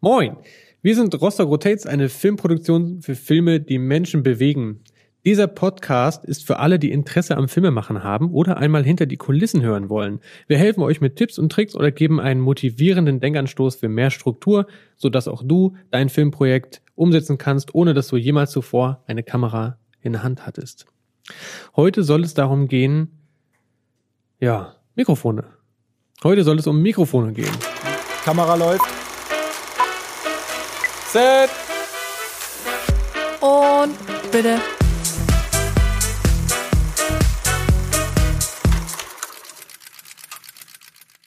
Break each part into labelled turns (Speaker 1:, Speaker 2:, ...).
Speaker 1: Moin! Wir sind Rostock Rotates, eine Filmproduktion für Filme, die Menschen bewegen. Dieser Podcast ist für alle, die Interesse am Filmemachen haben oder einmal hinter die Kulissen hören wollen. Wir helfen euch mit Tipps und Tricks oder geben einen motivierenden Denkanstoß für mehr Struktur, sodass auch du dein Filmprojekt umsetzen kannst, ohne dass du jemals zuvor eine Kamera in der Hand hattest. Heute soll es darum gehen, ja, Mikrofone. Heute soll es um Mikrofone gehen.
Speaker 2: Kamera läuft.
Speaker 1: Set!
Speaker 3: Und bitte.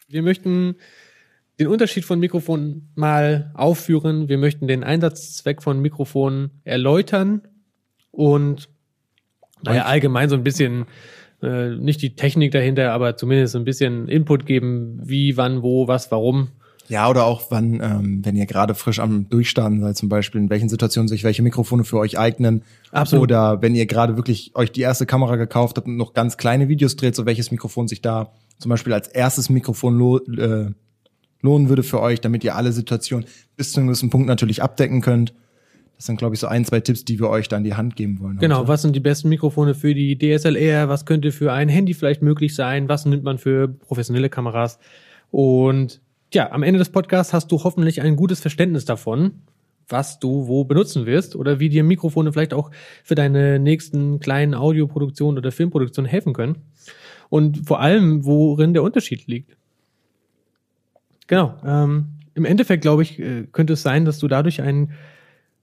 Speaker 1: Wir möchten den Unterschied von Mikrofonen mal aufführen. Wir möchten den Einsatzzweck von Mikrofonen erläutern und naja, allgemein so ein bisschen äh, nicht die Technik dahinter, aber zumindest so ein bisschen Input geben, wie, wann, wo, was, warum.
Speaker 2: Ja, oder auch wann, ähm, wenn ihr gerade frisch am Durchstarten seid, zum Beispiel, in welchen Situationen sich welche Mikrofone für euch eignen.
Speaker 1: Absolut.
Speaker 2: Oder wenn ihr gerade wirklich euch die erste Kamera gekauft habt und noch ganz kleine Videos dreht, so welches Mikrofon sich da zum Beispiel als erstes Mikrofon lo äh, lohnen würde für euch, damit ihr alle Situationen bis zu einem gewissen Punkt natürlich abdecken könnt. Das sind, glaube ich, so ein, zwei Tipps, die wir euch da in die Hand geben wollen.
Speaker 1: Genau,
Speaker 2: heute.
Speaker 1: was sind die besten Mikrofone für die DSLR? Was könnte für ein Handy vielleicht möglich sein? Was nimmt man für professionelle Kameras? Und ja, am Ende des Podcasts hast du hoffentlich ein gutes Verständnis davon, was du wo benutzen wirst oder wie dir Mikrofone vielleicht auch für deine nächsten kleinen Audioproduktionen oder Filmproduktionen helfen können. Und vor allem, worin der Unterschied liegt. Genau. Ähm, Im Endeffekt, glaube ich, äh, könnte es sein, dass du dadurch ein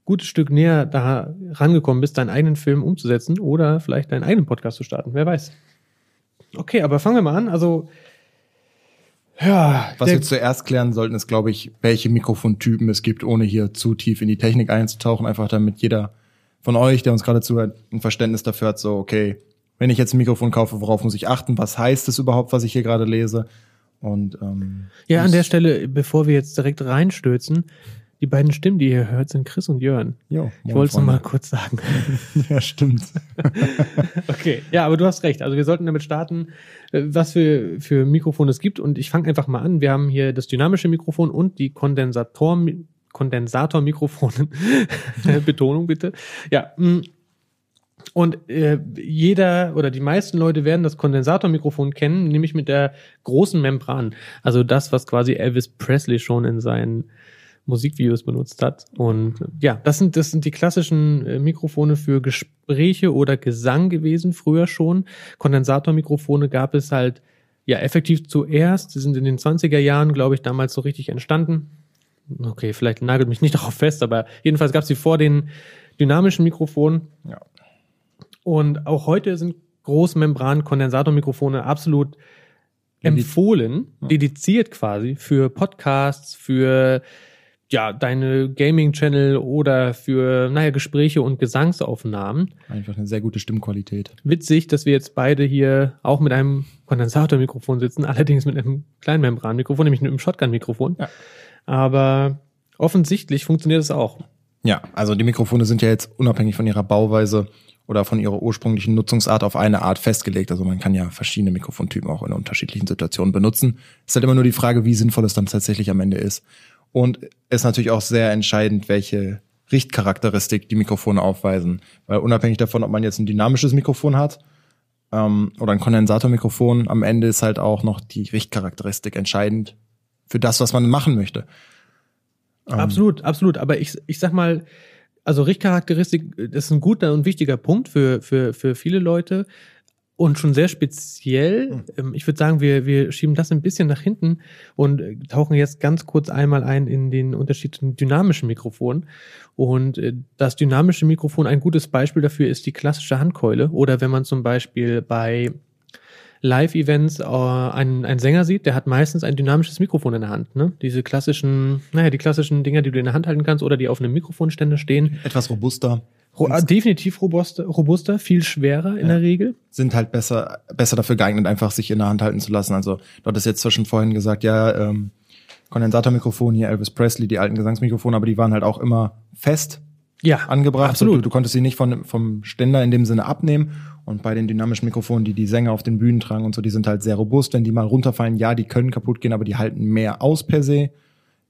Speaker 1: gutes Stück näher da rangekommen bist, deinen eigenen Film umzusetzen oder vielleicht deinen eigenen Podcast zu starten. Wer weiß. Okay, aber fangen wir mal an. Also, ja.
Speaker 2: Was wir zuerst klären sollten, ist, glaube ich, welche Mikrofontypen es gibt, ohne hier zu tief in die Technik einzutauchen, einfach damit jeder von euch, der uns gerade zuhört, ein Verständnis dafür hat, so, okay, wenn ich jetzt ein Mikrofon kaufe, worauf muss ich achten? Was heißt es überhaupt, was ich hier gerade lese? Und ähm,
Speaker 1: ja, an der Stelle, bevor wir jetzt direkt reinstürzen, die beiden Stimmen, die ihr hört, sind Chris und Jörn.
Speaker 2: Jo,
Speaker 1: ich wollte es noch mal kurz sagen.
Speaker 2: ja, stimmt.
Speaker 1: okay, ja, aber du hast recht. Also wir sollten damit starten, äh, was für, für Mikrofone es gibt. Und ich fange einfach mal an. Wir haben hier das dynamische Mikrofon und die Kondensator, Kondensatormikrofone. Betonung bitte. Ja, mm. und äh, jeder oder die meisten Leute werden das Kondensatormikrofon kennen, nämlich mit der großen Membran. Also das, was quasi Elvis Presley schon in seinen Musikvideos benutzt hat. Und ja, das sind, das sind die klassischen äh, Mikrofone für Gespräche oder Gesang gewesen, früher schon. Kondensatormikrofone gab es halt ja effektiv zuerst. Sie sind in den 20er Jahren, glaube ich, damals so richtig entstanden. Okay, vielleicht nagelt mich nicht darauf fest, aber jedenfalls gab es sie vor den dynamischen Mikrofonen.
Speaker 2: Ja.
Speaker 1: Und auch heute sind Großmembran-Kondensatormikrofone absolut empfohlen, dediziert quasi für Podcasts, für ja, deine Gaming-Channel oder für, naja, Gespräche und Gesangsaufnahmen.
Speaker 2: Einfach eine sehr gute Stimmqualität.
Speaker 1: Witzig, dass wir jetzt beide hier auch mit einem Kondensatormikrofon sitzen, allerdings mit einem Kleinmembranmikrofon, nämlich mit einem Shotgun-Mikrofon.
Speaker 2: Ja.
Speaker 1: Aber offensichtlich funktioniert es auch.
Speaker 2: Ja, also die Mikrofone sind ja jetzt unabhängig von ihrer Bauweise oder von ihrer ursprünglichen Nutzungsart auf eine Art festgelegt. Also man kann ja verschiedene Mikrofontypen auch in unterschiedlichen Situationen benutzen. Es ist halt immer nur die Frage, wie sinnvoll es dann tatsächlich am Ende ist. Und ist natürlich auch sehr entscheidend, welche Richtcharakteristik die Mikrofone aufweisen. Weil unabhängig davon, ob man jetzt ein dynamisches Mikrofon hat ähm, oder ein Kondensatormikrofon, am Ende ist halt auch noch die Richtcharakteristik entscheidend für das, was man machen möchte.
Speaker 1: Ähm, absolut, absolut. Aber ich, ich sag mal, also Richtcharakteristik, das ist ein guter und wichtiger Punkt für, für, für viele Leute und schon sehr speziell. Mhm. Ich würde sagen, wir, wir schieben das ein bisschen nach hinten und tauchen jetzt ganz kurz einmal ein in den Unterschied zum dynamischen Mikrofon. Und äh, das dynamische Mikrofon, ein gutes Beispiel dafür ist die klassische Handkeule. Oder wenn man zum Beispiel bei Live-Events äh, einen, einen Sänger sieht, der hat meistens ein dynamisches Mikrofon in der Hand. Ne? Diese klassischen, naja, die klassischen Dinger, die du in der Hand halten kannst oder die auf einem Mikrofonständer stehen.
Speaker 2: Etwas robuster.
Speaker 1: Ro definitiv robuster, robuster, viel schwerer in ja. der Regel.
Speaker 2: Sind halt besser, besser dafür geeignet, einfach sich in der Hand halten zu lassen. Also, du hattest jetzt zwar schon vorhin gesagt, ja, ähm, Kondensatormikrofon hier, Elvis Presley, die alten Gesangsmikrofone, aber die waren halt auch immer fest
Speaker 1: ja,
Speaker 2: angebracht. Absolut. Du, du konntest sie nicht von, vom Ständer in dem Sinne abnehmen. Und bei den dynamischen Mikrofonen, die die Sänger auf den Bühnen tragen und so, die sind halt sehr robust. Wenn die mal runterfallen, ja, die können kaputt gehen, aber die halten mehr aus per se.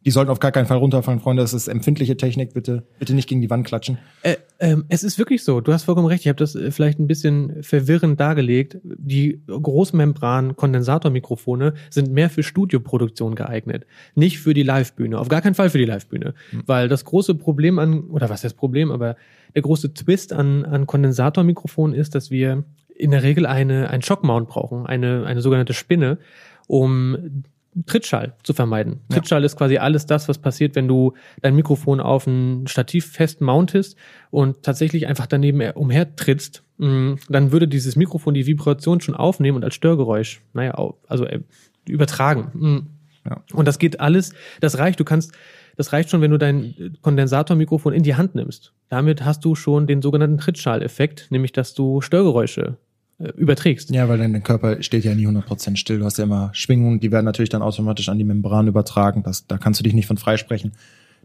Speaker 2: Die sollten auf gar keinen Fall runterfallen, Freunde. Das ist empfindliche Technik. Bitte, bitte nicht gegen die Wand klatschen.
Speaker 1: Äh, ähm, es ist wirklich so. Du hast vollkommen recht. Ich habe das äh, vielleicht ein bisschen verwirrend dargelegt. Die Großmembran-Kondensatormikrofone sind mehr für Studioproduktion geeignet, nicht für die Livebühne. Auf gar keinen Fall für die Livebühne, mhm. weil das große Problem an oder was ist das Problem, aber der große Twist an, an Kondensatormikrofonen ist, dass wir in der Regel eine ein Schockmount brauchen, eine eine sogenannte Spinne, um Trittschall zu vermeiden. Ja. Trittschall ist quasi alles das, was passiert, wenn du dein Mikrofon auf ein Stativ fest mountest und tatsächlich einfach daneben umhertrittst, mm, dann würde dieses Mikrofon die Vibration schon aufnehmen und als Störgeräusch, naja, also äh, übertragen. Mm. Ja. Und das geht alles, das reicht, du kannst, das reicht schon, wenn du dein Kondensatormikrofon in die Hand nimmst. Damit hast du schon den sogenannten Trittschalleffekt, nämlich dass du Störgeräusche äh, überträgst.
Speaker 2: Ja, weil dein Körper steht ja nie 100% still. Du hast ja immer Schwingungen, die werden natürlich dann automatisch an die Membran übertragen. Das, da kannst du dich nicht von freisprechen.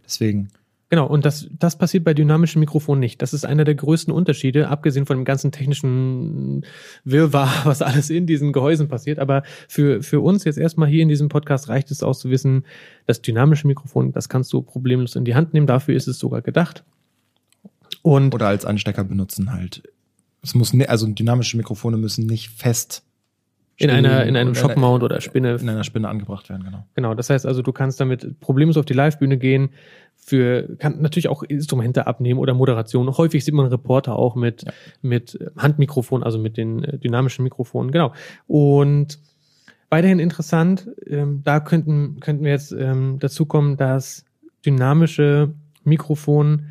Speaker 2: Deswegen.
Speaker 1: Genau, und das, das passiert bei dynamischen Mikrofonen nicht. Das ist einer der größten Unterschiede, abgesehen von dem ganzen technischen Wirrwarr, was alles in diesen Gehäusen passiert. Aber für, für uns jetzt erstmal hier in diesem Podcast reicht es aus zu wissen, das dynamische Mikrofon, das kannst du problemlos in die Hand nehmen. Dafür ist es sogar gedacht.
Speaker 2: Und Oder als Anstecker benutzen halt es muss ne, also dynamische Mikrofone müssen nicht fest
Speaker 1: in einer in einem Shockmount oder Spinne
Speaker 2: in einer Spinne angebracht werden, genau.
Speaker 1: Genau, das heißt also, du kannst damit problemlos auf die Livebühne gehen, für kann natürlich auch Instrumente abnehmen oder Moderation. Häufig sieht man Reporter auch mit ja. mit Handmikrofon, also mit den äh, dynamischen Mikrofonen, genau. Und weiterhin interessant, ähm, da könnten könnten wir jetzt ähm, dazu kommen, dass dynamische Mikrofon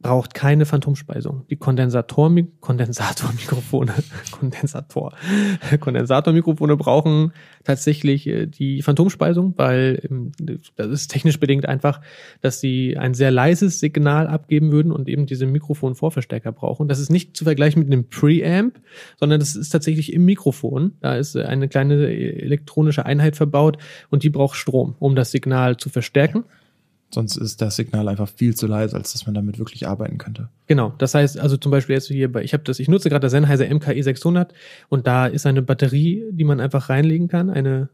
Speaker 1: braucht keine Phantomspeisung. Die Kondensator Kondensatormikrofone, Kondensator, Kondensatormikrofone brauchen tatsächlich äh, die Phantomspeisung, weil ähm, das ist technisch bedingt einfach, dass sie ein sehr leises Signal abgeben würden und eben diese Mikrofonvorverstärker brauchen. Das ist nicht zu vergleichen mit einem Preamp, sondern das ist tatsächlich im Mikrofon. Da ist eine kleine elektronische Einheit verbaut und die braucht Strom, um das Signal zu verstärken.
Speaker 2: Sonst ist das Signal einfach viel zu leise, als dass man damit wirklich arbeiten könnte.
Speaker 1: Genau. Das heißt, also zum Beispiel jetzt hier bei, ich habe das, ich nutze gerade das Sennheiser MKE 600 und da ist eine Batterie, die man einfach reinlegen kann, eine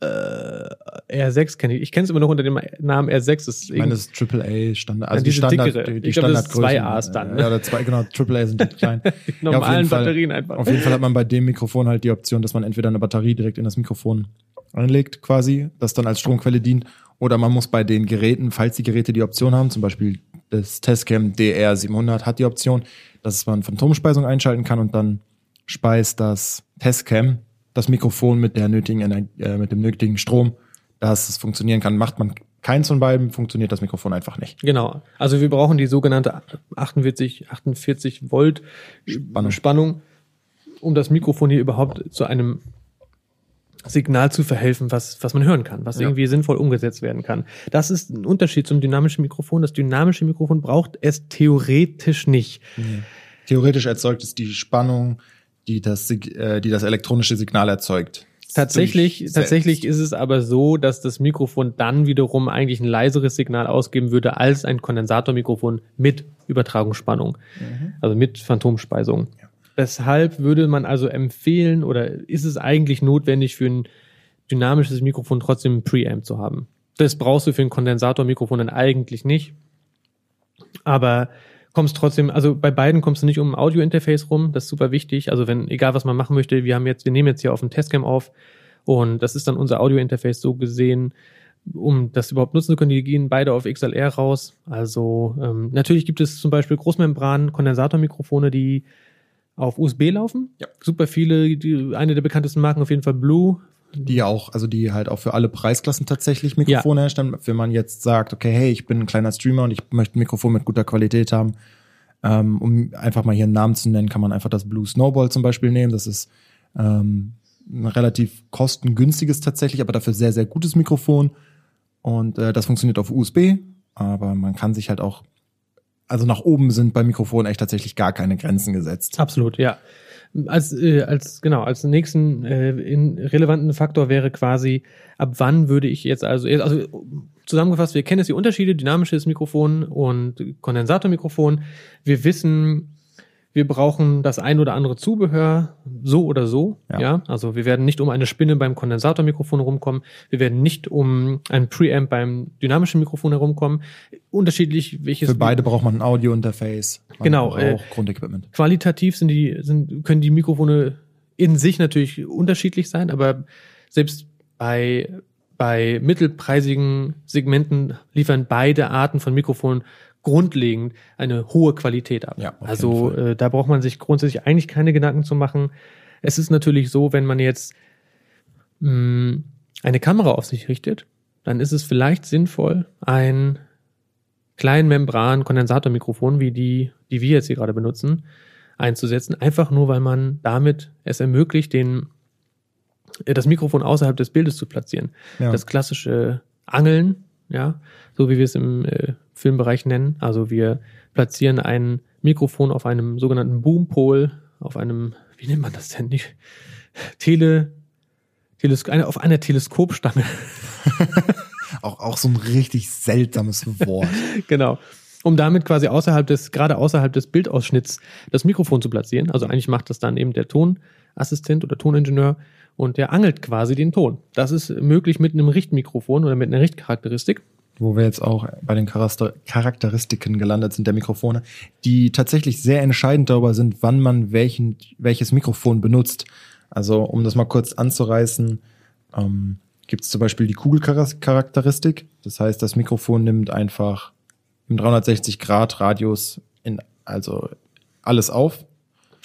Speaker 1: äh, R6 kenne ich. Ich kenne es immer noch unter dem Namen R6.
Speaker 2: Das ich meine, das ist AAA Standard, also die Standard,
Speaker 1: dickere.
Speaker 2: die, die
Speaker 1: ich glaub, Standardgrößen. Zwei A's dann.
Speaker 2: Ne? Ja, oder zwei, genau, AAA sind die klein.
Speaker 1: die normalen ja, Batterien Fall, einfach.
Speaker 2: Auf jeden Fall hat man bei dem Mikrofon halt die Option, dass man entweder eine Batterie direkt in das Mikrofon anlegt quasi, das dann als Stromquelle dient oder man muss bei den Geräten, falls die Geräte die Option haben, zum Beispiel das Testcam DR700 hat die Option, dass man Phantomspeisung einschalten kann und dann speist das Testcam das Mikrofon mit der nötigen Energie, äh, mit dem nötigen Strom, dass es funktionieren kann. Macht man keins von beiden, funktioniert das Mikrofon einfach nicht.
Speaker 1: Genau. Also wir brauchen die sogenannte 48, 48 Volt Spannung. Spannung, um das Mikrofon hier überhaupt zu einem Signal zu verhelfen, was, was man hören kann, was ja. irgendwie sinnvoll umgesetzt werden kann. Das ist ein Unterschied zum dynamischen Mikrofon. Das dynamische Mikrofon braucht es theoretisch nicht.
Speaker 2: Nee. Theoretisch erzeugt es die Spannung, die das, äh, die das elektronische Signal erzeugt.
Speaker 1: Tatsächlich, tatsächlich ist es aber so, dass das Mikrofon dann wiederum eigentlich ein leiseres Signal ausgeben würde als ein Kondensatormikrofon mit Übertragungsspannung, mhm. also mit Phantomspeisung. Ja. Weshalb würde man also empfehlen oder ist es eigentlich notwendig für ein dynamisches Mikrofon trotzdem ein Preamp zu haben? Das brauchst du für ein Kondensatormikrofon dann eigentlich nicht. Aber kommst trotzdem, also bei beiden kommst du nicht um ein Audio-Interface rum, das ist super wichtig. Also wenn, egal was man machen möchte, wir haben jetzt, wir nehmen jetzt hier auf dem Testcam auf und das ist dann unser Audio-Interface so gesehen, um das überhaupt nutzen zu können, die gehen beide auf XLR raus. Also ähm, natürlich gibt es zum Beispiel Großmembran, Kondensatormikrofone, die auf USB laufen. Ja. Super viele, die, eine der bekanntesten Marken auf jeden Fall Blue.
Speaker 2: Die auch, also die halt auch für alle Preisklassen tatsächlich Mikrofone ja. herstellen. Wenn man jetzt sagt, okay, hey, ich bin ein kleiner Streamer und ich möchte ein Mikrofon mit guter Qualität haben, ähm, um einfach mal hier einen Namen zu nennen, kann man einfach das Blue Snowball zum Beispiel nehmen. Das ist ähm, ein relativ kostengünstiges tatsächlich, aber dafür sehr, sehr gutes Mikrofon. Und äh, das funktioniert auf USB, aber man kann sich halt auch also nach oben sind bei Mikrofonen echt tatsächlich gar keine Grenzen gesetzt.
Speaker 1: Absolut, ja. Als, äh, als genau als nächsten äh, in relevanten Faktor wäre quasi, ab wann würde ich jetzt also also zusammengefasst, wir kennen jetzt die Unterschiede, dynamisches Mikrofon und Kondensatormikrofon. Wir wissen, Wir brauchen das ein oder andere Zubehör, so oder so. Ja.
Speaker 2: Ja.
Speaker 1: Also wir werden nicht um eine Spinne beim Kondensatormikrofon herumkommen. Wir werden nicht um ein Preamp beim dynamischen Mikrofon herumkommen. Unterschiedlich, welches.
Speaker 2: Für beide braucht man ein Audio-Interface.
Speaker 1: Genau,
Speaker 2: braucht
Speaker 1: äh,
Speaker 2: Grundequipment.
Speaker 1: Qualitativ sind die, sind, können die Mikrofone in sich natürlich unterschiedlich sein, aber selbst bei, bei mittelpreisigen Segmenten liefern beide Arten von Mikrofonen grundlegend eine hohe Qualität ab.
Speaker 2: Ja,
Speaker 1: also äh, da braucht man sich grundsätzlich eigentlich keine Gedanken zu machen. Es ist natürlich so, wenn man jetzt mh, eine Kamera auf sich richtet, dann ist es vielleicht sinnvoll, ein Kleinmembran-Kondensatormikrofon, wie die, die wir jetzt hier gerade benutzen, einzusetzen. Einfach nur, weil man damit es ermöglicht, den, äh, das Mikrofon außerhalb des Bildes zu platzieren.
Speaker 2: Ja.
Speaker 1: Das klassische Angeln, ja, so wie wir es im äh, Filmbereich nennen. Also wir platzieren ein Mikrofon auf einem sogenannten Boompol, auf einem, wie nennt man das denn nicht? Tele, Teles eine, auf einer Teleskopstange.
Speaker 2: Auch, auch so ein richtig seltsames Wort.
Speaker 1: genau. Um damit quasi außerhalb des, gerade außerhalb des Bildausschnitts das Mikrofon zu platzieren. Also eigentlich macht das dann eben der Tonassistent oder Toningenieur und der angelt quasi den Ton. Das ist möglich mit einem Richtmikrofon oder mit einer Richtcharakteristik.
Speaker 2: Wo wir jetzt auch bei den Charakter Charakteristiken gelandet sind der Mikrofone, die tatsächlich sehr entscheidend darüber sind, wann man welchen, welches Mikrofon benutzt. Also um das mal kurz anzureißen, ähm, gibt es zum Beispiel die Kugelcharakteristik. Das heißt, das Mikrofon nimmt einfach im 360 Grad Radius in also alles auf.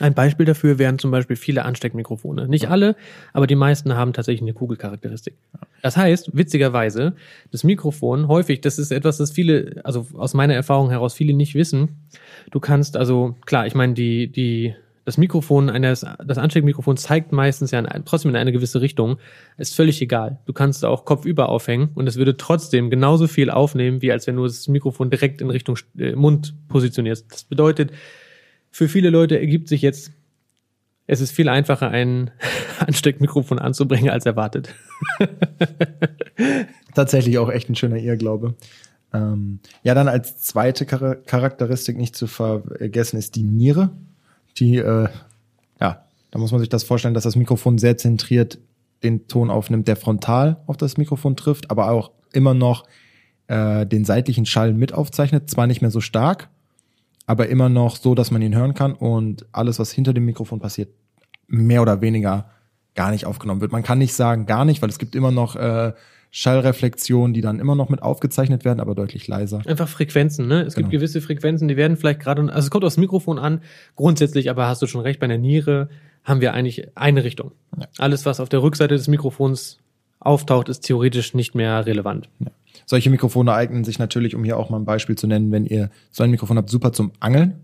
Speaker 1: Ein Beispiel dafür wären zum Beispiel viele Ansteckmikrofone. Nicht alle, aber die meisten haben tatsächlich eine Kugelcharakteristik. Das heißt, witzigerweise, das Mikrofon häufig, das ist etwas, das viele, also aus meiner Erfahrung heraus viele nicht wissen. Du kannst also, klar, ich meine, die, die, das Mikrofon eines, das Ansteckmikrofon zeigt meistens ja in, trotzdem in eine gewisse Richtung. Ist völlig egal. Du kannst auch kopfüber aufhängen und es würde trotzdem genauso viel aufnehmen, wie als wenn du das Mikrofon direkt in Richtung äh, Mund positionierst. Das bedeutet, für viele Leute ergibt sich jetzt, es ist viel einfacher, ein Ansteckmikrofon anzubringen, als erwartet.
Speaker 2: Tatsächlich auch echt ein schöner Irrglaube. Ähm, ja, dann als zweite Char Charakteristik nicht zu vergessen ist die Niere. Die, äh, ja, da muss man sich das vorstellen, dass das Mikrofon sehr zentriert den Ton aufnimmt, der frontal auf das Mikrofon trifft, aber auch immer noch äh, den seitlichen Schall mit aufzeichnet. Zwar nicht mehr so stark, aber immer noch so, dass man ihn hören kann und alles, was hinter dem Mikrofon passiert, mehr oder weniger gar nicht aufgenommen wird. Man kann nicht sagen gar nicht, weil es gibt immer noch äh, Schallreflexionen, die dann immer noch mit aufgezeichnet werden, aber deutlich leiser.
Speaker 1: Einfach Frequenzen, ne? Es
Speaker 2: Genau.
Speaker 1: gibt gewisse Frequenzen, die werden vielleicht gerade, also es kommt aufs Mikrofon an, grundsätzlich, aber hast du schon recht, bei der Niere haben wir eigentlich eine Richtung.
Speaker 2: Ja.
Speaker 1: Alles, was auf der Rückseite des Mikrofons auftaucht, ist theoretisch nicht mehr relevant.
Speaker 2: Solche Mikrofone eignen sich natürlich, um hier auch mal ein Beispiel zu nennen, wenn ihr so ein Mikrofon habt, super zum Angeln,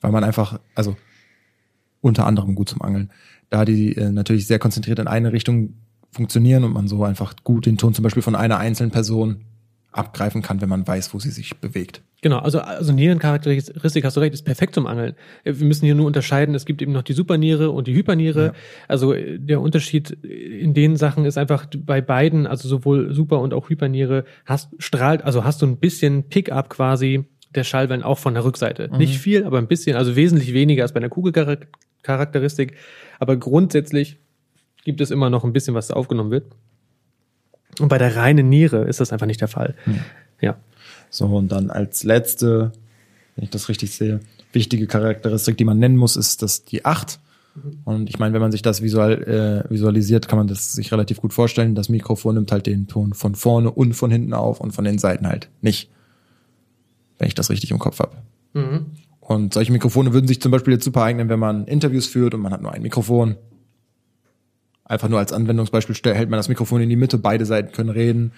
Speaker 2: weil man einfach, also unter anderem gut zum Angeln, da die äh, natürlich sehr konzentriert in eine Richtung funktionieren und man so einfach gut den Ton zum Beispiel von einer einzelnen Person abgreifen kann, wenn man weiß, wo sie sich bewegt.
Speaker 1: Genau, also, also Nierencharakteristik, hast du recht, ist perfekt zum Angeln. Wir müssen hier nur unterscheiden, es gibt eben noch die Superniere und die Hyperniere.
Speaker 2: Ja.
Speaker 1: Also äh, der Unterschied in den Sachen ist einfach bei beiden, also sowohl Super- und auch Hyperniere, hast, strahlt, also hast du ein bisschen Pickup quasi der Schallwellen auch von der Rückseite.
Speaker 2: Mhm.
Speaker 1: Nicht viel, aber ein bisschen, also wesentlich weniger als bei einer Kugelcharakteristik. Aber grundsätzlich gibt es immer noch ein bisschen, was aufgenommen wird. Und bei der reinen Niere ist das einfach nicht der Fall.
Speaker 2: Mhm.
Speaker 1: Ja.
Speaker 2: So, und dann als letzte, wenn ich das richtig sehe, wichtige Charakteristik, die man nennen muss, ist das die 8. Und ich meine, wenn man sich das visual, äh, visualisiert, kann man das sich relativ gut vorstellen. Das Mikrofon nimmt halt den Ton von vorne und von hinten auf und von den Seiten halt nicht. Wenn ich das richtig im Kopf habe.
Speaker 1: Mhm.
Speaker 2: Und solche Mikrofone würden sich zum Beispiel jetzt super eignen, wenn man Interviews führt und man hat nur ein Mikrofon. Einfach nur als Anwendungsbeispiel hält man das Mikrofon in die Mitte, beide Seiten können reden.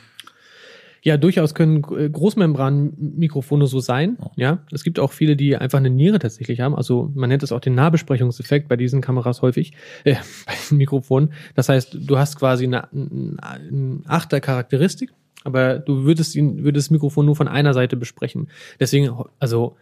Speaker 1: Ja, durchaus können äh, Großmembran-Mikrofone so sein. Ja, es gibt auch viele, die einfach eine Niere tatsächlich haben. Also man nennt es auch den Nahbesprechungseffekt bei diesen Kameras häufig, äh, bei den Mikrofonen. Das heißt, du hast quasi eine, eine Achter-Charakteristik, aber du würdest ihn, würdest das Mikrofon nur von einer Seite besprechen. Deswegen, also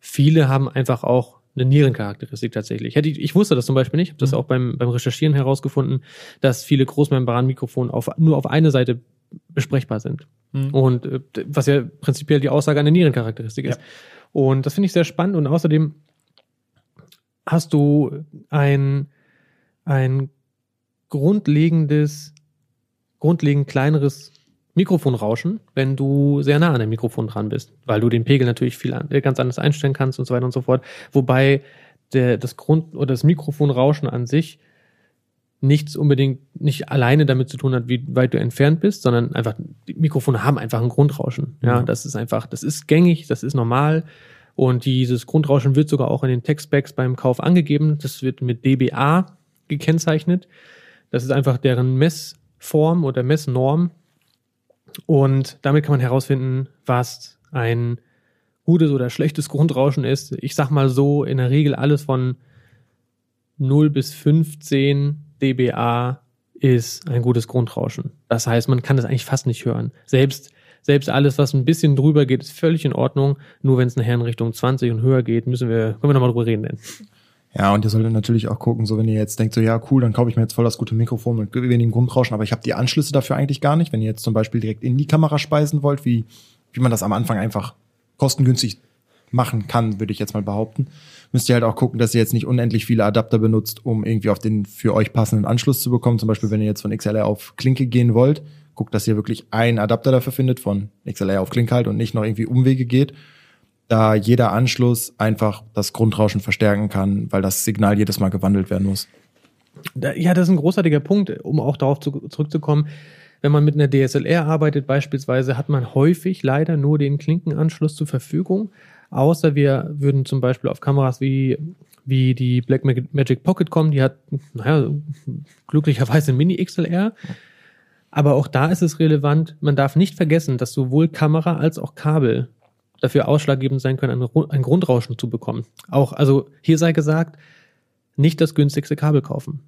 Speaker 1: viele haben einfach auch eine Nierencharakteristik tatsächlich. Hätte ich, ich wusste das zum Beispiel nicht, habe das
Speaker 2: Mhm.
Speaker 1: auch beim, beim Recherchieren herausgefunden, dass viele Großmembran-Mikrofone auf, nur auf eine Seite besprechbar sind. Und äh, was ja prinzipiell die Aussage einer Nierencharakteristik ist.
Speaker 2: Ja.
Speaker 1: Und das finde ich sehr spannend und außerdem hast du ein, ein grundlegendes, grundlegend kleineres Mikrofonrauschen, wenn du sehr nah an dem Mikrofon dran bist, weil du den Pegel natürlich viel an, ganz anders einstellen kannst und so weiter und so fort. Wobei der, das Grund oder das Mikrofonrauschen an sich nichts unbedingt nicht alleine damit zu tun hat, wie weit du entfernt bist, sondern einfach die Mikrofone haben einfach ein Grundrauschen. Ja, mhm. das ist einfach, das ist gängig, das ist normal und dieses Grundrauschen wird sogar auch in den Textbacks beim Kauf angegeben. Das wird mit dBA gekennzeichnet. Das ist einfach deren Messform oder Messnorm und damit kann man herausfinden, was ein gutes oder schlechtes Grundrauschen ist. Ich sag mal so, in der Regel alles von 0 bis 15 dBA ist ein gutes Grundrauschen. Das heißt, man kann das eigentlich fast nicht hören. Selbst, selbst alles, was ein bisschen drüber geht, ist völlig in Ordnung. Nur wenn es nachher in Richtung 20 und höher geht, müssen wir, können wir nochmal drüber reden. Denn.
Speaker 2: Ja, und ihr solltet natürlich auch gucken, so wenn ihr jetzt denkt, so ja, cool, dann kaufe ich mir jetzt voll das gute Mikrofon mit wenigem Grundrauschen, aber ich habe die Anschlüsse dafür eigentlich gar nicht. Wenn ihr jetzt zum Beispiel direkt in die Kamera speisen wollt, wie, wie man das am Anfang einfach kostengünstig machen kann, würde ich jetzt mal behaupten, müsst ihr halt auch gucken, dass ihr jetzt nicht unendlich viele Adapter benutzt, um irgendwie auf den für euch passenden Anschluss zu bekommen. Zum Beispiel, wenn ihr jetzt von XLR auf Klinke gehen wollt, guckt, dass ihr wirklich einen Adapter dafür findet, von XLR auf Klinke halt und nicht noch irgendwie Umwege geht da jeder Anschluss einfach das Grundrauschen verstärken kann, weil das Signal jedes Mal gewandelt werden muss.
Speaker 1: Ja, das ist ein großartiger Punkt, um auch darauf zu, zurückzukommen. Wenn man mit einer DSLR arbeitet beispielsweise, hat man häufig leider nur den Klinkenanschluss zur Verfügung. Außer wir würden zum Beispiel auf Kameras wie, wie die Blackmagic Pocket kommen, die hat, naja, glücklicherweise Mini-XLR. Aber auch da ist es relevant, man darf nicht vergessen, dass sowohl Kamera als auch Kabel dafür ausschlaggebend sein können, ein, ein Grundrauschen zu bekommen. Auch, also hier sei gesagt, nicht das günstigste Kabel kaufen.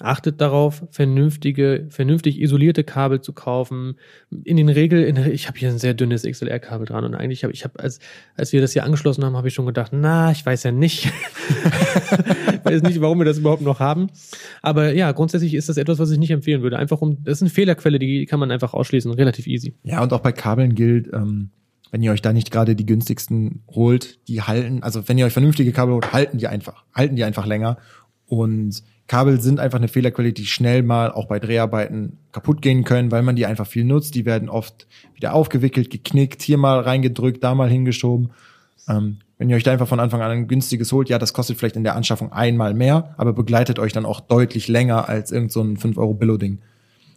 Speaker 1: Achtet darauf, vernünftige, vernünftig isolierte Kabel zu kaufen. In den Regeln, ich habe hier ein sehr dünnes XLR-Kabel dran und eigentlich habe ich habe als als wir das hier angeschlossen haben, habe ich schon gedacht, na, ich weiß ja nicht, ich weiß nicht, warum wir das überhaupt noch haben. Aber ja, grundsätzlich ist das etwas, was ich nicht empfehlen würde. Einfach um, das ist eine Fehlerquelle, die kann man einfach ausschließen, relativ easy.
Speaker 2: Ja und auch bei Kabeln gilt. Ähm wenn ihr euch da nicht gerade die günstigsten holt, die halten, also wenn ihr euch vernünftige Kabel holt, halten die einfach, halten die einfach länger. Und Kabel sind einfach eine Fehlerquelle, die schnell mal auch bei Dreharbeiten kaputt gehen können, weil man die einfach viel nutzt. Die werden oft wieder aufgewickelt, geknickt, hier mal reingedrückt, da mal hingeschoben. Ähm, wenn ihr euch da einfach von Anfang an ein günstiges holt, ja, das kostet vielleicht in der Anschaffung einmal mehr, aber begleitet euch dann auch deutlich länger als irgend so ein 5 Euro Billo-Ding.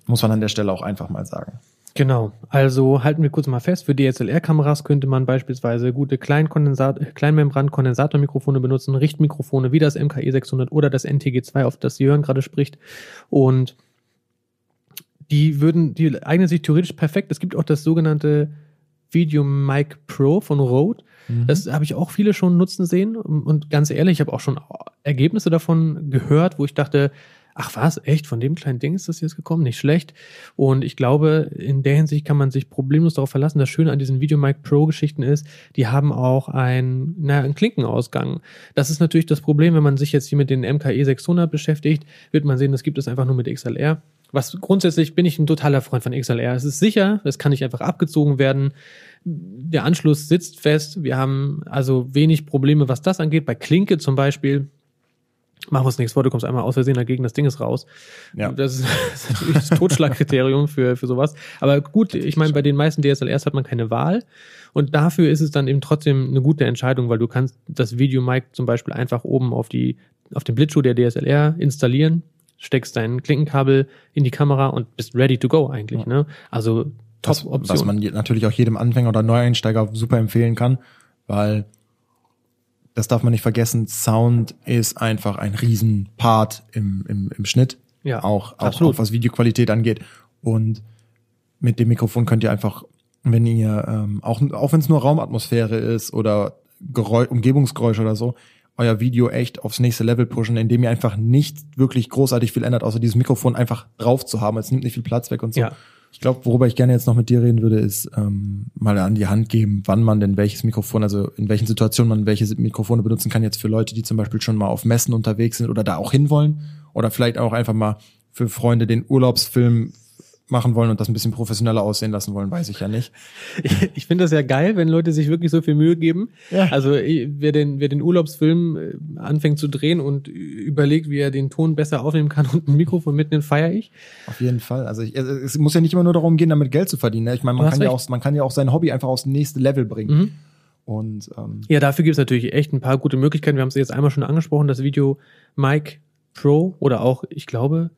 Speaker 2: Muss man an der Stelle auch einfach mal sagen.
Speaker 1: Genau, also halten wir kurz mal fest, für DSLR-Kameras könnte man beispielsweise gute Kleinmembran-Kondensatormikrofone benutzen, Richtmikrofone wie das MKE 600 oder das NTG2, auf das Jörn gerade spricht. Und die würden, die eignen sich theoretisch perfekt. Es gibt auch das sogenannte Video Mic Pro von Rode. Mhm. Das habe ich auch viele schon nutzen sehen. Und ganz ehrlich, ich habe auch schon Ergebnisse davon gehört, wo ich dachte, ach was, echt, von dem kleinen Ding ist das jetzt gekommen, nicht schlecht. Und ich glaube, in der Hinsicht kann man sich problemlos darauf verlassen. Das Schöne an diesen VideoMic Pro Geschichten ist, die haben auch ein, na, einen Klinkenausgang. Das ist natürlich das Problem, wenn man sich jetzt hier mit den MKE 600 beschäftigt, wird man sehen, das gibt es einfach nur mit XLR. Was grundsätzlich bin ich ein totaler Freund von XLR. Es ist sicher, es kann nicht einfach abgezogen werden. Der Anschluss sitzt fest. Wir haben also wenig Probleme, was das angeht. Bei Klinke zum Beispiel Machen wir es nichts vor, du kommst einmal aus Versehen dagegen, das Ding ist raus. Ja. Das ist, das ist natürlich das Totschlagkriterium für, für sowas. Aber gut, ich meine, bei den meisten DSLRs hat man keine Wahl. Und dafür ist es dann eben trotzdem eine gute Entscheidung, weil du kannst das Video-Mic zum Beispiel einfach oben auf die, auf den Blitzschuh der DSLR installieren, steckst dein Klinkenkabel in die Kamera und bist ready to go eigentlich, ja. ne? Also,
Speaker 2: top Option. Was, was man natürlich auch jedem Anfänger oder Neueinsteiger super empfehlen kann, weil das darf man nicht vergessen, Sound ist einfach ein Riesenpart im, im, im Schnitt. Ja, auch, auch, auch was Videoqualität angeht. Und mit dem Mikrofon könnt ihr einfach, wenn ihr, ähm, auch, auch wenn es nur Raumatmosphäre ist oder Geräusch, Umgebungsgeräusche oder so, euer Video echt aufs nächste Level pushen, indem ihr einfach nicht wirklich großartig viel ändert, außer dieses Mikrofon einfach drauf zu haben. Es nimmt nicht viel Platz weg und so. Ja. Ich glaube, worüber ich gerne jetzt noch mit dir reden würde, ist ähm, mal an die Hand geben, wann man denn welches Mikrofon, also in welchen Situationen man welche Mikrofone benutzen kann, jetzt für Leute, die zum Beispiel schon mal auf Messen unterwegs sind oder da auch hinwollen. Oder vielleicht auch einfach mal für Freunde den Urlaubsfilm machen wollen und das ein bisschen professioneller aussehen lassen wollen, weiß ich ja nicht.
Speaker 1: Ich, ich finde das ja geil, wenn Leute sich wirklich so viel Mühe geben.
Speaker 2: Ja.
Speaker 1: Also wer den, wer den Urlaubsfilm äh, anfängt zu drehen und überlegt, wie er den Ton besser aufnehmen kann und ein Mikrofon mitnimmt, feiere ich.
Speaker 2: Auf jeden Fall. Also ich, es muss ja nicht immer nur darum gehen, damit Geld zu verdienen. Ne? Ich meine, man kann ja
Speaker 1: recht.
Speaker 2: auch, man kann ja auch sein Hobby einfach aufs nächste Level bringen.
Speaker 1: Mhm.
Speaker 2: Und ähm,
Speaker 1: Ja, dafür gibt es natürlich echt ein paar gute Möglichkeiten. Wir haben es jetzt einmal schon angesprochen, das Video Mic Pro oder auch, ich glaube,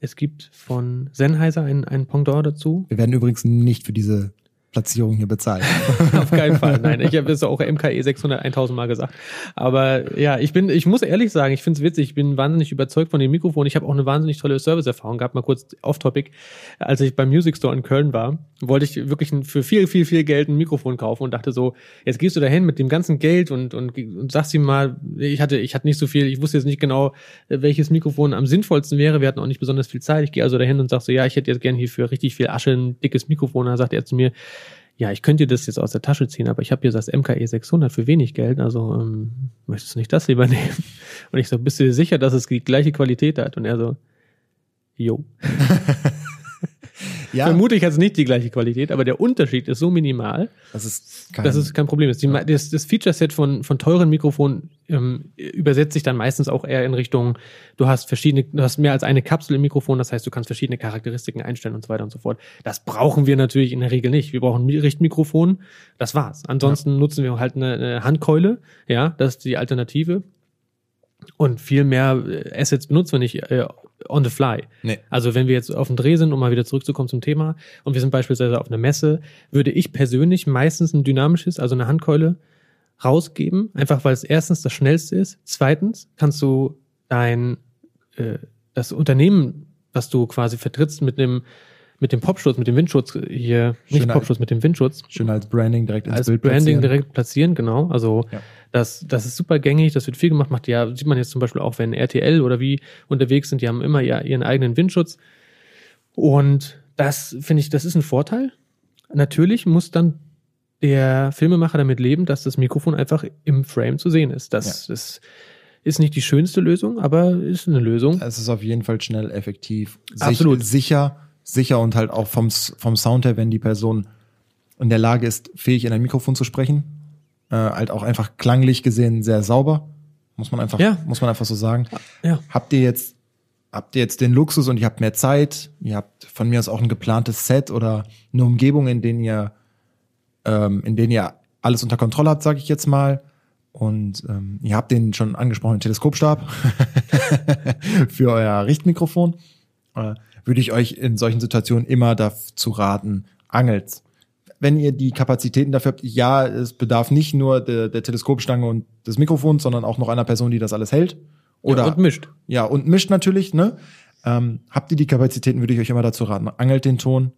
Speaker 1: es gibt von Sennheiser ein, ein Pendant dazu.
Speaker 2: wir werden übrigens nicht für diese Platzierung hier bezahlt.
Speaker 1: Auf keinen Fall. Nein, ich habe es auch MKE 600 1000 Mal gesagt. Aber ja, ich bin, ich muss ehrlich sagen, ich finde es witzig. Ich bin wahnsinnig überzeugt von dem Mikrofon. Ich habe auch eine wahnsinnig tolle Serviceerfahrung gehabt. Mal kurz off-topic. Als ich beim Music Store in Köln war, wollte ich wirklich für viel, viel, viel Geld ein Mikrofon kaufen und dachte so, jetzt gehst du dahin mit dem ganzen Geld und, und, und sagst ihm mal, ich hatte, ich hatte nicht so viel, ich wusste jetzt nicht genau, welches Mikrofon am sinnvollsten wäre. Wir hatten auch nicht besonders viel Zeit. Ich gehe also dahin und sag so, ja, ich hätte jetzt gern hier für richtig viel Asche ein dickes Mikrofon. Da sagt er zu mir, ja, ich könnte dir das jetzt aus der Tasche ziehen, aber ich habe hier das MKE 600 für wenig Geld, also ähm, möchtest du nicht das lieber nehmen? Und ich so, bist du dir sicher, dass es die gleiche Qualität hat? Und er so, jo.
Speaker 2: ja,
Speaker 1: Vermutlich hat es nicht die gleiche Qualität, aber der Unterschied ist so minimal,
Speaker 2: das ist kein,
Speaker 1: dass es kein Problem ist. Die, das, das Feature-Set von, von teuren Mikrofonen ähm, übersetzt sich dann meistens auch eher in Richtung, du hast verschiedene, du hast mehr als eine Kapsel im Mikrofon, das heißt, du kannst verschiedene Charakteristiken einstellen und so weiter und so fort. Das brauchen wir natürlich in der Regel nicht. Wir brauchen ein Richtmikrofon, das war's. Ansonsten nutzen wir halt eine, eine Handkeule, ja, das ist die Alternative. Und viel mehr äh, Assets benutzen wir nicht äh, on the fly.
Speaker 2: Nee.
Speaker 1: Also wenn wir jetzt auf dem Dreh sind, um mal wieder zurückzukommen zum Thema, und wir sind beispielsweise auf einer Messe, würde ich persönlich meistens ein dynamisches, also eine Handkeule, rausgeben, einfach weil es erstens das schnellste ist. Zweitens kannst du dein äh, das Unternehmen, was du quasi vertrittst, mit dem mit dem Popschutz, mit dem Windschutz hier, nicht
Speaker 2: Schöner-
Speaker 1: Popschutz, mit dem Windschutz,
Speaker 2: schön als Branding direkt ins
Speaker 1: als
Speaker 2: Bild
Speaker 1: Branding
Speaker 2: platzieren.
Speaker 1: direkt platzieren, genau. Also
Speaker 2: Ja.
Speaker 1: das, das ist super gängig, das wird viel gemacht, macht ja, sieht man jetzt zum Beispiel auch, wenn RTL oder wie unterwegs sind, die haben immer ja ihren eigenen Windschutz. Und das finde ich, das ist ein Vorteil. Natürlich muss dann der Filmemacher damit leben, dass das Mikrofon einfach im Frame zu sehen ist. Das, das ist nicht die schönste Lösung, aber ist eine Lösung.
Speaker 2: Es ist auf jeden Fall schnell, effektiv, sich-
Speaker 1: Absolut.
Speaker 2: sicher, sicher und halt auch vom, vom Sound her, wenn die Person in der Lage ist, fähig in ein Mikrofon zu sprechen, äh, halt auch einfach klanglich gesehen sehr sauber, muss man einfach,
Speaker 1: Ja.
Speaker 2: muss man einfach so sagen.
Speaker 1: Ja.
Speaker 2: Habt ihr jetzt, habt ihr jetzt den Luxus und ihr habt mehr Zeit, ihr habt von mir aus auch ein geplantes Set oder eine Umgebung, in denen ihr, ähm, in denen ihr alles unter Kontrolle habt, sage ich jetzt mal. Und ähm, ihr habt den schon angesprochenen Teleskopstab für euer Richtmikrofon. Äh, würde ich euch in solchen Situationen immer dazu raten, angelt. Wenn ihr die Kapazitäten dafür habt, ja, es bedarf nicht nur der, der Teleskopstange und des Mikrofons, sondern auch noch einer Person, die das alles hält. Oder
Speaker 1: ja, und mischt.
Speaker 2: ja, und mischt natürlich, ne? Ähm, habt ihr die Kapazitäten, würde ich euch immer dazu raten. Angelt den Ton.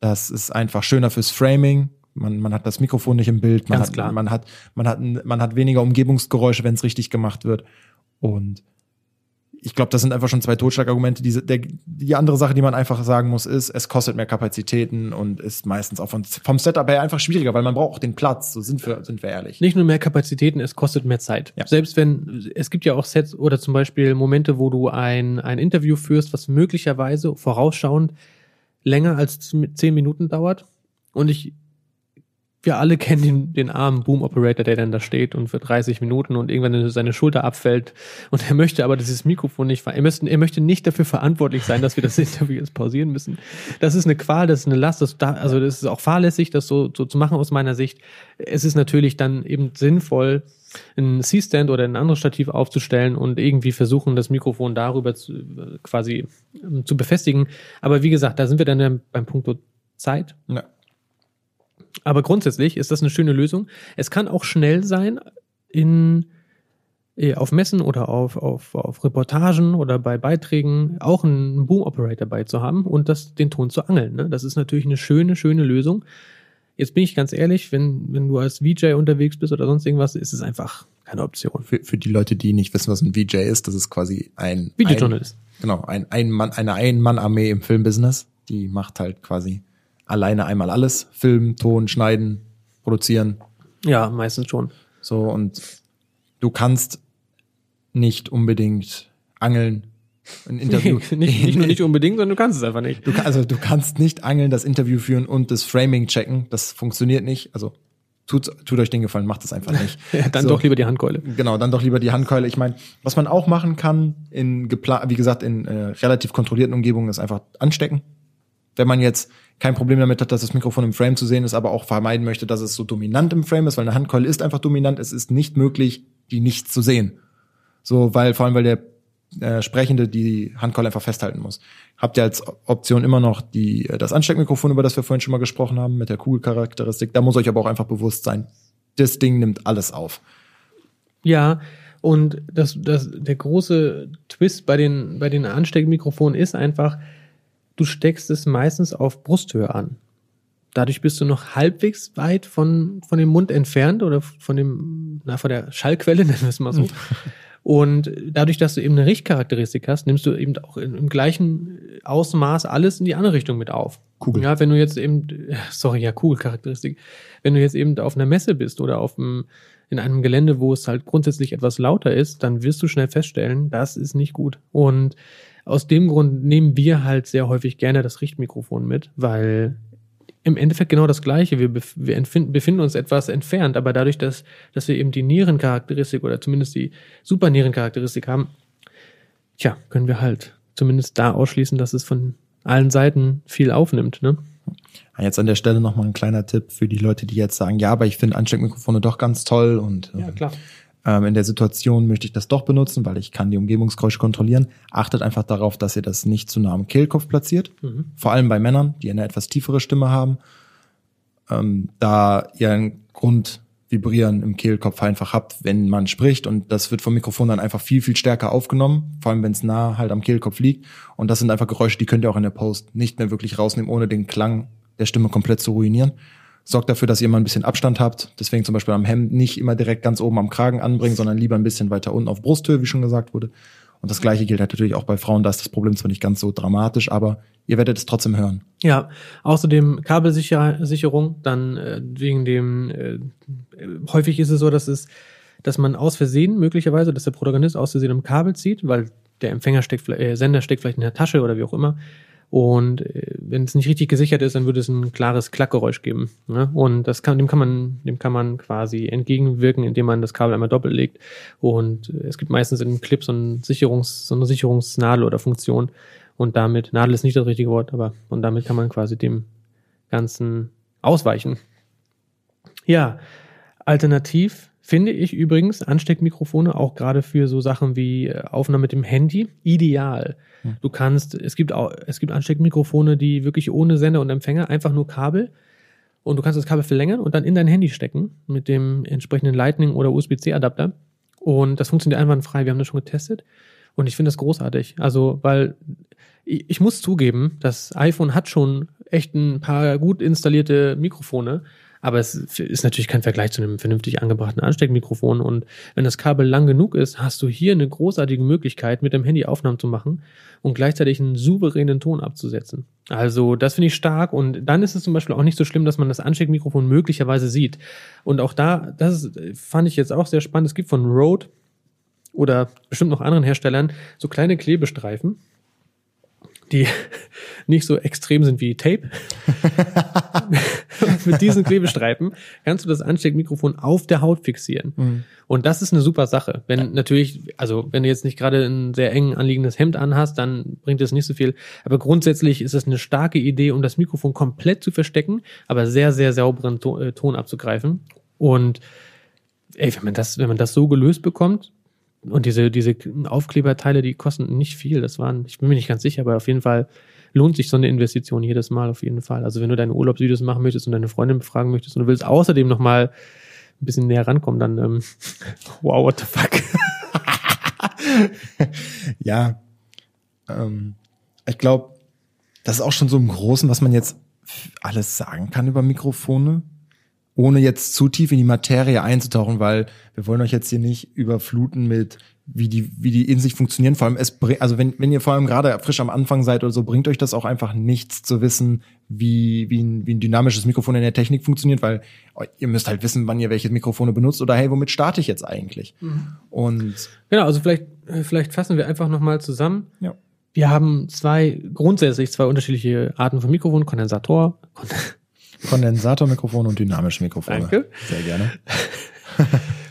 Speaker 2: Das ist einfach schöner fürs Framing. Man, man hat das Mikrofon nicht im Bild. Man
Speaker 1: Ganz
Speaker 2: hat,
Speaker 1: klar.
Speaker 2: Man hat, man hat, man hat weniger Umgebungsgeräusche, wenn es richtig gemacht wird. Und ich glaube, das sind einfach schon zwei Totschlagargumente. Diese, der, die andere Sache, die man einfach sagen muss, ist, es kostet mehr Kapazitäten und ist meistens auch von, vom Setup her einfach schwieriger, weil man braucht auch den Platz. So sind wir, sind wir ehrlich.
Speaker 1: Nicht nur mehr Kapazitäten, es kostet mehr Zeit.
Speaker 2: Ja.
Speaker 1: Selbst wenn, es gibt ja auch Sets oder zum Beispiel Momente, wo du ein, ein Interview führst, was möglicherweise vorausschauend länger als zehn Minuten dauert. Und ich, wir alle kennen den, den armen Boom Operator, der dann da steht und für 30 Minuten und irgendwann seine Schulter abfällt. Und er möchte aber dieses Mikrofon nicht, er möchte, er möchte nicht dafür verantwortlich sein, dass wir das Interview jetzt pausieren müssen. Das ist eine Qual, das ist eine Last, das da, also das ist auch fahrlässig, das so, so zu machen aus meiner Sicht. Es ist natürlich dann eben sinnvoll, einen C-Stand oder ein anderes Stativ aufzustellen und irgendwie versuchen, das Mikrofon darüber zu, quasi ähm, zu befestigen. Aber wie gesagt, da sind wir dann beim Punkt Zeit.
Speaker 2: Ja.
Speaker 1: Aber grundsätzlich ist das eine schöne Lösung. Es kann auch schnell sein, in, eh, auf Messen oder auf, auf, auf Reportagen oder bei Beiträgen auch einen Boom-Operator dabei zu haben und das, den Ton zu angeln. Ne? Das ist natürlich eine schöne, schöne Lösung. Jetzt bin ich ganz ehrlich, wenn, wenn du als VJ unterwegs bist oder sonst irgendwas, ist es einfach keine Option.
Speaker 2: Für, für die Leute, die nicht wissen, was ein VJ ist, das ist quasi ein
Speaker 1: Videojournalist.
Speaker 2: Ein, genau, ein, ein Mann, eine Ein-Mann-Armee im Filmbusiness. Die macht halt quasi alleine einmal alles. Film, Ton, Schneiden, produzieren.
Speaker 1: Ja, meistens schon.
Speaker 2: So, und du kannst nicht unbedingt angeln, ein Interview.
Speaker 1: nicht, nicht nur nicht unbedingt, sondern du kannst es einfach nicht.
Speaker 2: Du, also du kannst nicht angeln, das Interview führen und das Framing checken. Das funktioniert nicht. Also tut, tut euch den Gefallen, macht das einfach nicht.
Speaker 1: ja, dann
Speaker 2: So.
Speaker 1: doch lieber die Handkeule.
Speaker 2: Genau, dann doch lieber die Handkeule. Ich meine, was man auch machen kann, in wie gesagt, in äh, relativ kontrollierten Umgebungen, ist einfach anstecken. Wenn man jetzt kein Problem damit hat, dass das Mikrofon im Frame zu sehen ist, aber auch vermeiden möchte, dass es so dominant im Frame ist, weil eine Handkeule ist einfach dominant. Es ist nicht möglich, die nicht zu sehen. So, weil vor allem, weil der äh, Sprechende die Handkeule einfach festhalten muss. Habt ihr als Option immer noch die, äh, das Ansteckmikrofon, über das wir vorhin schon mal gesprochen haben, mit der Kugelcharakteristik. Da muss euch aber auch einfach bewusst sein, das Ding nimmt alles auf.
Speaker 1: Ja, und das, das, der große Twist bei den, bei den Ansteckmikrofonen ist einfach, du steckst es meistens auf Brusthöhe an. Dadurch bist du noch halbwegs weit von, von dem Mund entfernt oder von dem, na, von der Schallquelle, nennen wir es mal so. Und dadurch, dass du eben eine Richtcharakteristik hast, nimmst du eben auch in, im gleichen Ausmaß alles in die andere Richtung mit auf.
Speaker 2: Kugel.
Speaker 1: Ja, wenn du jetzt eben, sorry, ja, Kugelcharakteristik. Wenn du jetzt eben auf einer Messe bist oder auf einem, in einem Gelände, wo es halt grundsätzlich etwas lauter ist, dann wirst du schnell feststellen, das ist nicht gut. Und aus dem Grund nehmen wir halt sehr häufig gerne das Richtmikrofon mit, weil im Endeffekt genau das Gleiche. Wir, bef wir befinden uns etwas entfernt, aber dadurch, dass, dass wir eben die Nierencharakteristik oder zumindest die Supernierencharakteristik haben, tja, können wir halt zumindest da ausschließen, dass es von allen Seiten viel aufnimmt. Ne?
Speaker 2: Jetzt an der Stelle nochmal ein kleiner Tipp für die Leute, die jetzt sagen, ja, aber ich finde Ansteckmikrofone doch ganz toll und ähm,
Speaker 1: klar.
Speaker 2: Ähm, in der Situation möchte ich das doch benutzen, weil ich kann die Umgebungsgeräusche kontrollieren. Achtet einfach darauf, dass ihr das nicht zu nah am Kehlkopf platziert.
Speaker 1: Mhm.
Speaker 2: Vor allem bei Männern, die eine etwas tiefere Stimme haben, ähm, da ihr ein Grundvibrieren im Kehlkopf einfach habt, wenn man spricht und das wird vom Mikrofon dann einfach viel, viel stärker aufgenommen, vor allem wenn es nah halt am Kehlkopf liegt und das sind einfach Geräusche, die könnt ihr auch in der Post nicht mehr wirklich rausnehmen, ohne den Klang der Stimme komplett zu ruinieren. Sorgt dafür, dass ihr mal ein bisschen Abstand habt. Deswegen zum Beispiel am Hemd nicht immer direkt ganz oben am Kragen anbringen, sondern lieber ein bisschen weiter unten auf Brusthöhe, wie schon gesagt wurde. Und das gleiche gilt natürlich auch bei Frauen. Da ist das Problem zwar nicht ganz so dramatisch, aber ihr werdet es trotzdem hören.
Speaker 1: Ja, außerdem Kabelsicherung, dann äh, wegen dem, äh, häufig ist es so, dass es, dass man aus Versehen möglicherweise, dass der Protagonist aus Versehen am Kabel zieht, weil der Empfänger steckt, äh, Sender steckt vielleicht in der Tasche oder wie auch immer. Und äh, wenn es nicht richtig gesichert ist, dann würde es ein klares Klackgeräusch geben. Ne? Und das kann, dem kann man, dem kann man quasi entgegenwirken, indem man das Kabel einmal doppelt legt. Und äh, es gibt meistens in einem Clip so, ein Sicherungs, so eine Sicherungsnadel oder Funktion. Und damit, Nadel ist nicht das richtige Wort, aber und damit kann man quasi dem Ganzen ausweichen. Ja, alternativ finde ich übrigens Ansteckmikrofone auch gerade für so Sachen wie äh, Aufnahme mit dem Handy ideal. Du kannst, es gibt auch, es gibt Ansteckmikrofone, die wirklich ohne Sender und Empfänger einfach nur Kabel und du kannst das Kabel verlängern und dann in dein Handy stecken mit dem entsprechenden Lightning oder USB-C Adapter und das funktioniert einwandfrei. Wir haben das schon getestet und ich finde das großartig. Also, weil ich, ich muss zugeben, das iPhone hat schon echt ein paar gut installierte Mikrofone, aber es ist natürlich kein Vergleich zu einem vernünftig angebrachten Ansteckmikrofon. Und wenn das Kabel lang genug ist, hast du hier eine großartige Möglichkeit, mit dem Handy Aufnahmen zu machen und gleichzeitig einen souveränen Ton abzusetzen. Also das finde ich stark und dann ist es zum Beispiel auch nicht so schlimm, dass man das Ansteckmikrofon möglicherweise sieht. Und auch da, das fand ich jetzt auch sehr spannend. Es gibt von Rode oder bestimmt noch anderen Herstellern so kleine Klebestreifen, die nicht so extrem sind wie Tape. Mit diesen Klebestreifen kannst du das Ansteckmikrofon auf der Haut fixieren. Und das ist eine super Sache. Wenn natürlich, also wenn du jetzt nicht gerade ein sehr eng anliegendes Hemd anhast, dann bringt es nicht so viel. Aber grundsätzlich ist es eine starke Idee, um das Mikrofon komplett zu verstecken, aber sehr, sehr sauberen Ton, äh, Ton abzugreifen. Und ey, wenn man das, wenn man das so gelöst bekommt, und diese, diese Aufkleberteile, die kosten nicht viel. Das waren, ich bin mir nicht ganz sicher, aber auf jeden Fall lohnt sich so eine Investition jedes Mal auf jeden Fall. Also wenn du deine Urlaubsvideos machen möchtest und deine Freundin befragen möchtest und du willst außerdem noch mal ein bisschen näher rankommen, dann ähm, wow, what the fuck.
Speaker 2: Ja, ähm, ich glaube, das ist auch schon so im Großen, was man jetzt alles sagen kann über Mikrofone. Ohne jetzt zu tief in die Materie einzutauchen, weil wir wollen euch jetzt hier nicht überfluten mit wie die, wie die in sich funktionieren. Vor allem es, also wenn, wenn ihr vor allem gerade frisch am Anfang seid oder so, bringt euch das auch einfach nichts zu wissen, wie, wie, ein, wie ein dynamisches Mikrofon in der Technik funktioniert, weil ihr müsst halt wissen, wann ihr welche Mikrofone benutzt oder hey, womit starte ich jetzt eigentlich? Und
Speaker 1: Genau, also vielleicht, vielleicht fassen wir einfach nochmal zusammen.
Speaker 2: ja,
Speaker 1: Wir haben zwei, grundsätzlich zwei unterschiedliche Arten von Mikrofon, Kondensator,
Speaker 2: Kondensatormikrofon und dynamische Mikrofone.
Speaker 1: Danke.
Speaker 2: Sehr gerne.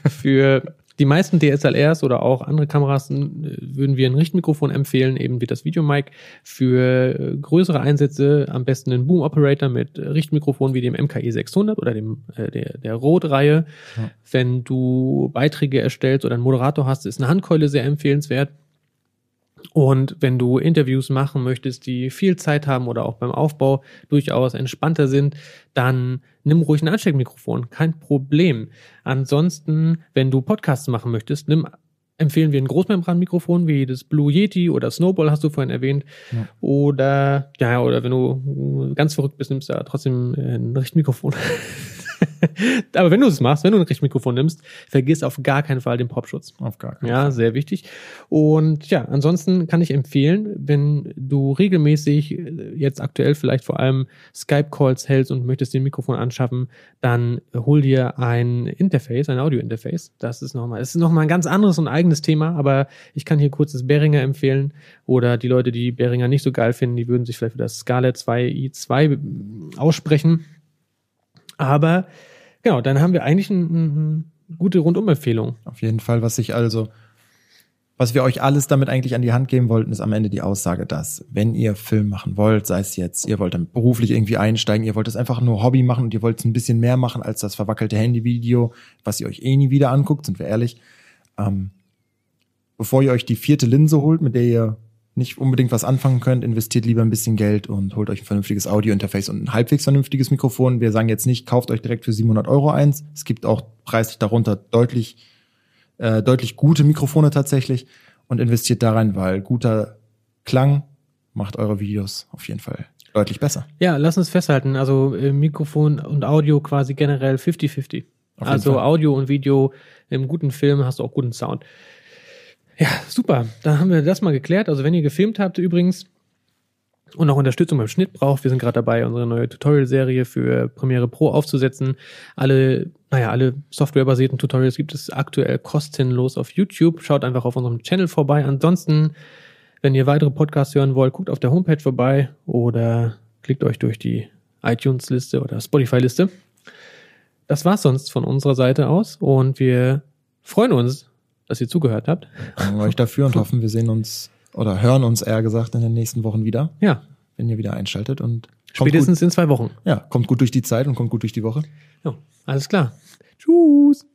Speaker 1: Für die meisten DSLRs oder auch andere Kameras äh, würden wir ein Richtmikrofon empfehlen, eben wie das Videomic. Für äh, größere Einsätze am besten einen Boom Operator mit Richtmikrofon wie dem MKE 600 oder dem äh, der, der Rode-Reihe.
Speaker 2: Ja.
Speaker 1: Wenn du Beiträge erstellst oder einen Moderator hast, ist eine Handkeule sehr empfehlenswert. Und wenn du Interviews machen möchtest, die viel Zeit haben oder auch beim Aufbau durchaus entspannter sind, dann nimm ruhig ein Ansteckmikrofon, kein Problem. Ansonsten, wenn du Podcasts machen möchtest, nimm empfehlen wir ein Großmembranmikrofon wie das Blue Yeti oder Snowball hast du vorhin erwähnt
Speaker 2: Ja.
Speaker 1: oder ja oder wenn du ganz verrückt bist, nimmst du ja trotzdem ein Richtmikrofon. Aber wenn du es machst, wenn du ein Richtmikrofon nimmst, vergiss auf gar keinen Fall den Popschutz.
Speaker 2: Auf gar keinen
Speaker 1: Ja, sehr wichtig. Und ja, ansonsten kann ich empfehlen, wenn du regelmäßig äh, jetzt aktuell vielleicht vor allem Skype-Calls hältst und möchtest den Mikrofon anschaffen, dann hol dir ein Interface, ein Audio-Interface. Das ist nochmal, das ist nochmal ein ganz anderes und eigenes Thema, aber ich kann hier kurz das Behringer empfehlen oder die Leute, die Behringer nicht so geil finden, die würden sich vielleicht für das Scarlett 2i2 aussprechen. Aber genau, dann haben wir eigentlich eine ein, gute Rundumempfehlung.
Speaker 2: Auf jeden Fall, was ich also, was wir euch alles damit eigentlich an die Hand geben wollten, ist am Ende die Aussage, dass wenn ihr Film machen wollt, sei es jetzt, ihr wollt dann beruflich irgendwie einsteigen, ihr wollt es einfach nur Hobby machen und ihr wollt es ein bisschen mehr machen als das verwackelte Handyvideo, was ihr euch eh nie wieder anguckt, sind wir ehrlich. Ähm, bevor ihr euch die vierte Linse holt, mit der ihr nicht unbedingt was anfangen könnt, investiert lieber ein bisschen Geld und holt euch ein vernünftiges Audio-Interface und ein halbwegs vernünftiges Mikrofon. Wir sagen jetzt nicht, kauft euch direkt für 700 Euro eins. Es gibt auch preislich darunter deutlich, äh, deutlich gute Mikrofone tatsächlich und investiert da rein, weil guter Klang macht eure Videos auf jeden Fall deutlich besser.
Speaker 1: Ja, lass uns festhalten. Also äh, Mikrofon und Audio quasi generell 50-50.
Speaker 2: Auf jeden
Speaker 1: Also
Speaker 2: Fall.
Speaker 1: Audio und Video im guten Film hast du auch guten Sound. Ja, super. Dann haben wir das mal geklärt. Also wenn ihr gefilmt habt übrigens und noch Unterstützung beim Schnitt braucht, wir sind gerade dabei, unsere neue Tutorial-Serie für Premiere Pro aufzusetzen. Alle, naja, alle softwarebasierten Tutorials gibt es aktuell kostenlos auf YouTube. Schaut einfach auf unserem Channel vorbei. Ansonsten, wenn ihr weitere Podcasts hören wollt, guckt auf der Homepage vorbei oder klickt euch durch die iTunes-Liste oder Spotify-Liste. Das war's sonst von unserer Seite aus und wir freuen uns, dass ihr zugehört habt.
Speaker 2: Danken euch dafür und hoffen, wir sehen uns oder hören uns eher gesagt in den nächsten Wochen wieder,
Speaker 1: Ja,
Speaker 2: wenn ihr wieder einschaltet und
Speaker 1: spätestens in zwei Wochen.
Speaker 2: Gut, ja, kommt gut durch die Zeit und kommt gut durch die Woche.
Speaker 1: Ja, alles klar. Tschüss.